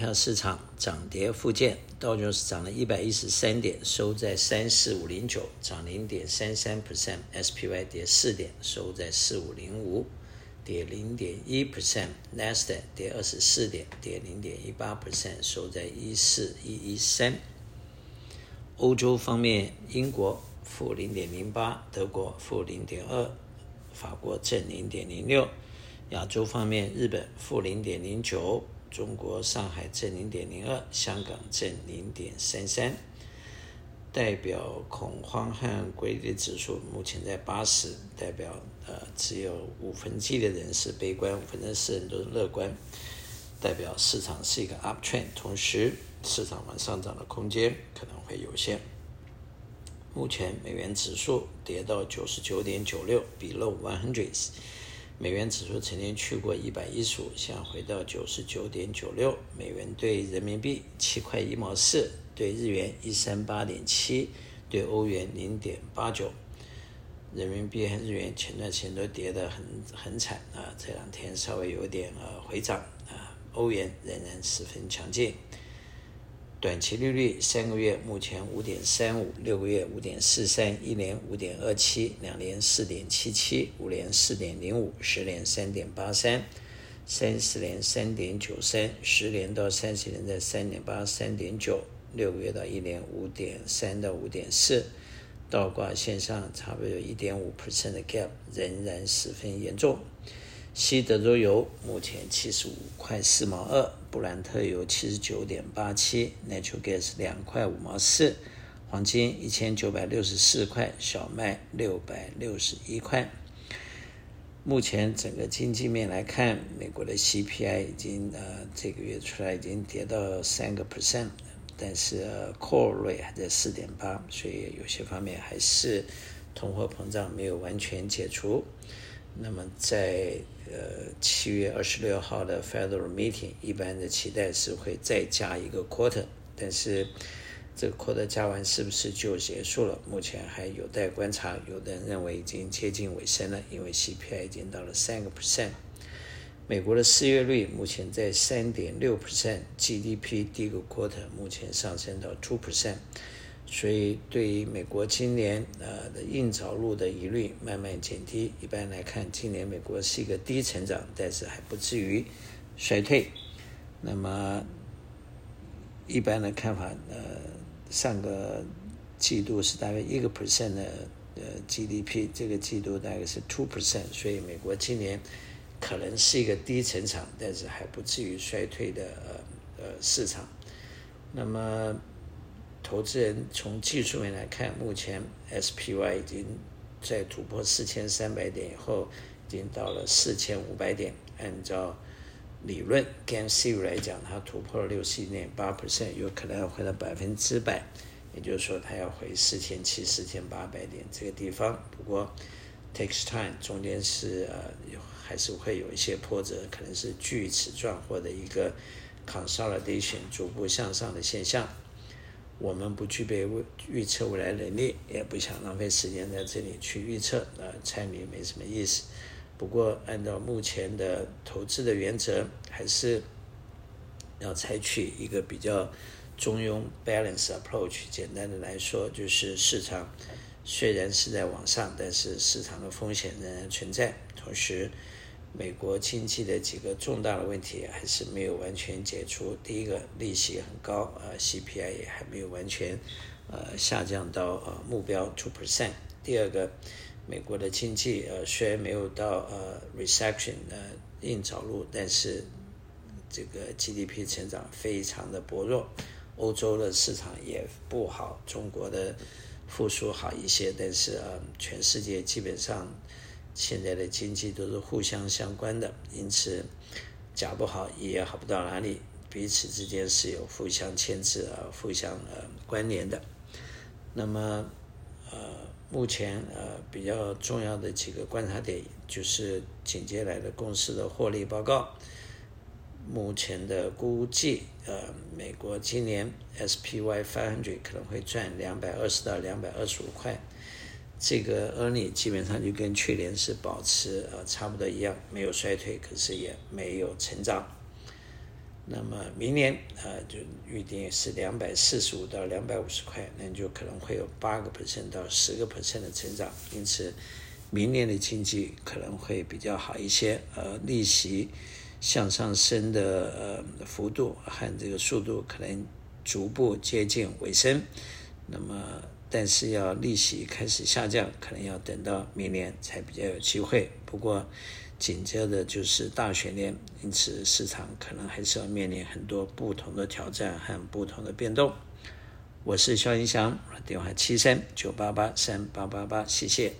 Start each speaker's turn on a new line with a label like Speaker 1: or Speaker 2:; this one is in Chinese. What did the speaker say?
Speaker 1: 票市场涨跌互见，道琼斯涨了一百一十三点，收在三四五零九，涨零点三三 percent；SPY 跌四点，收在四五零五，跌零点一 percent；Nasdaq 跌二十四点，跌零点一八 percent，收在一四一一三。欧洲方面，英国负零点零八，德国负零点二，法国正零点零六。亚洲方面，日本负零点零九。中国上海正零点零二，香港正零点三三，代表恐慌和归类指数目前在八十，代表呃只有五分之一的人是悲观，五分之四人都是乐观，代表市场是一个 uptrend，同时市场往上涨的空间可能会有限。目前美元指数跌到九十九点九六，below one hundred。美元指数曾经去过一百一十五，现在回到九十九点九六。美元兑人民币七块一毛四，兑日元一三八点七，兑欧元零点八九。人民币和日元前段时间都跌得很很惨啊，这两天稍微有点呃回涨啊。欧元仍然十分强劲。短期利率三个月目前五点三五，六个月五点四三，一年五点二七，两年四点七七，五年四点零五，十年三点八三，三十年三点九三，十年到三十年的三点八三点九，六个月到一年五点三到五点四，倒挂线上差不多有一点五 percent 的 gap，仍然十分严重。西德州油目前七十五块四毛二，布兰特油七十九点八七，Natural Gas 两块五毛四，黄金一千九百六十四块，小麦六百六十一块。目前整个经济面来看，美国的 CPI 已经呃这个月出来已经跌到三个 percent，但是 Core Rate 还在四点八，所以有些方面还是通货膨胀没有完全解除。那么在呃七月二十六号的 Federal Meeting，一般的期待是会再加一个 Quarter，但是这个 Quarter 加完是不是就结束了？目前还有待观察。有的人认为已经接近尾声了，因为 CPI 已经到了三个 percent。美国的失业率目前在三点六 percent，GDP 第一个 Quarter 目前上升到 two percent。所以，对于美国今年呃的硬着陆的疑虑慢慢减低。一般来看，今年美国是一个低成长，但是还不至于衰退。那么，一般的看法，呃，上个季度是大概一个 percent 的呃 GDP，这个季度大概是 two percent，所以美国今年可能是一个低成长，但是还不至于衰退的呃呃市场。那么。投资人从技术面来看，目前 SPY 已经在突破四千三百点以后，已经到了四千五百点。按照理论，Game Theory 来讲，它突破了六十一点八 percent，有可能要回到百分之百，也就是说，它要回四千七、四千八百点这个地方。不过，takes time，中间是呃还是会有一些波折，可能是锯齿状或者一个 consolidation 逐步向上的现象。我们不具备预测未来能力，也不想浪费时间在这里去预测，那，参与没什么意思。不过，按照目前的投资的原则，还是要采取一个比较中庸 balance approach。简单的来说，就是市场虽然是在往上，但是市场的风险仍然存在，同时。美国经济的几个重大的问题还是没有完全解除。第一个，利息很高，呃，CPI 也还没有完全，呃，下降到呃目标 two percent。第二个，美国的经济呃虽然没有到呃 recession 呃硬着陆，但是这个 GDP 成长非常的薄弱。欧洲的市场也不好，中国的复苏好一些，但是呃全世界基本上。现在的经济都是互相相关的，因此假不好也好不到哪里，彼此之间是有互相牵制啊、互相呃关联的。那么呃，目前呃比较重要的几个观察点就是紧接来的公司的获利报告。目前的估计，呃，美国今年 SPY 500可能会赚两百二十到两百二十五块。这个 earning 基本上就跟去年是保持呃差不多一样，没有衰退，可是也没有成长。那么明年啊，就预定是两百四十五到两百五十块，那就可能会有八个 percent 到十个 percent 的成长。因此，明年的经济可能会比较好一些。呃，利息向上升的呃幅度和这个速度可能逐步接近尾声。那么，但是要利息开始下降，可能要等到明年才比较有机会。不过，紧接着就是大选年，因此市场可能还是要面临很多不同的挑战和不同的变动。我是肖银祥，电话七三九八八三八八八，谢谢。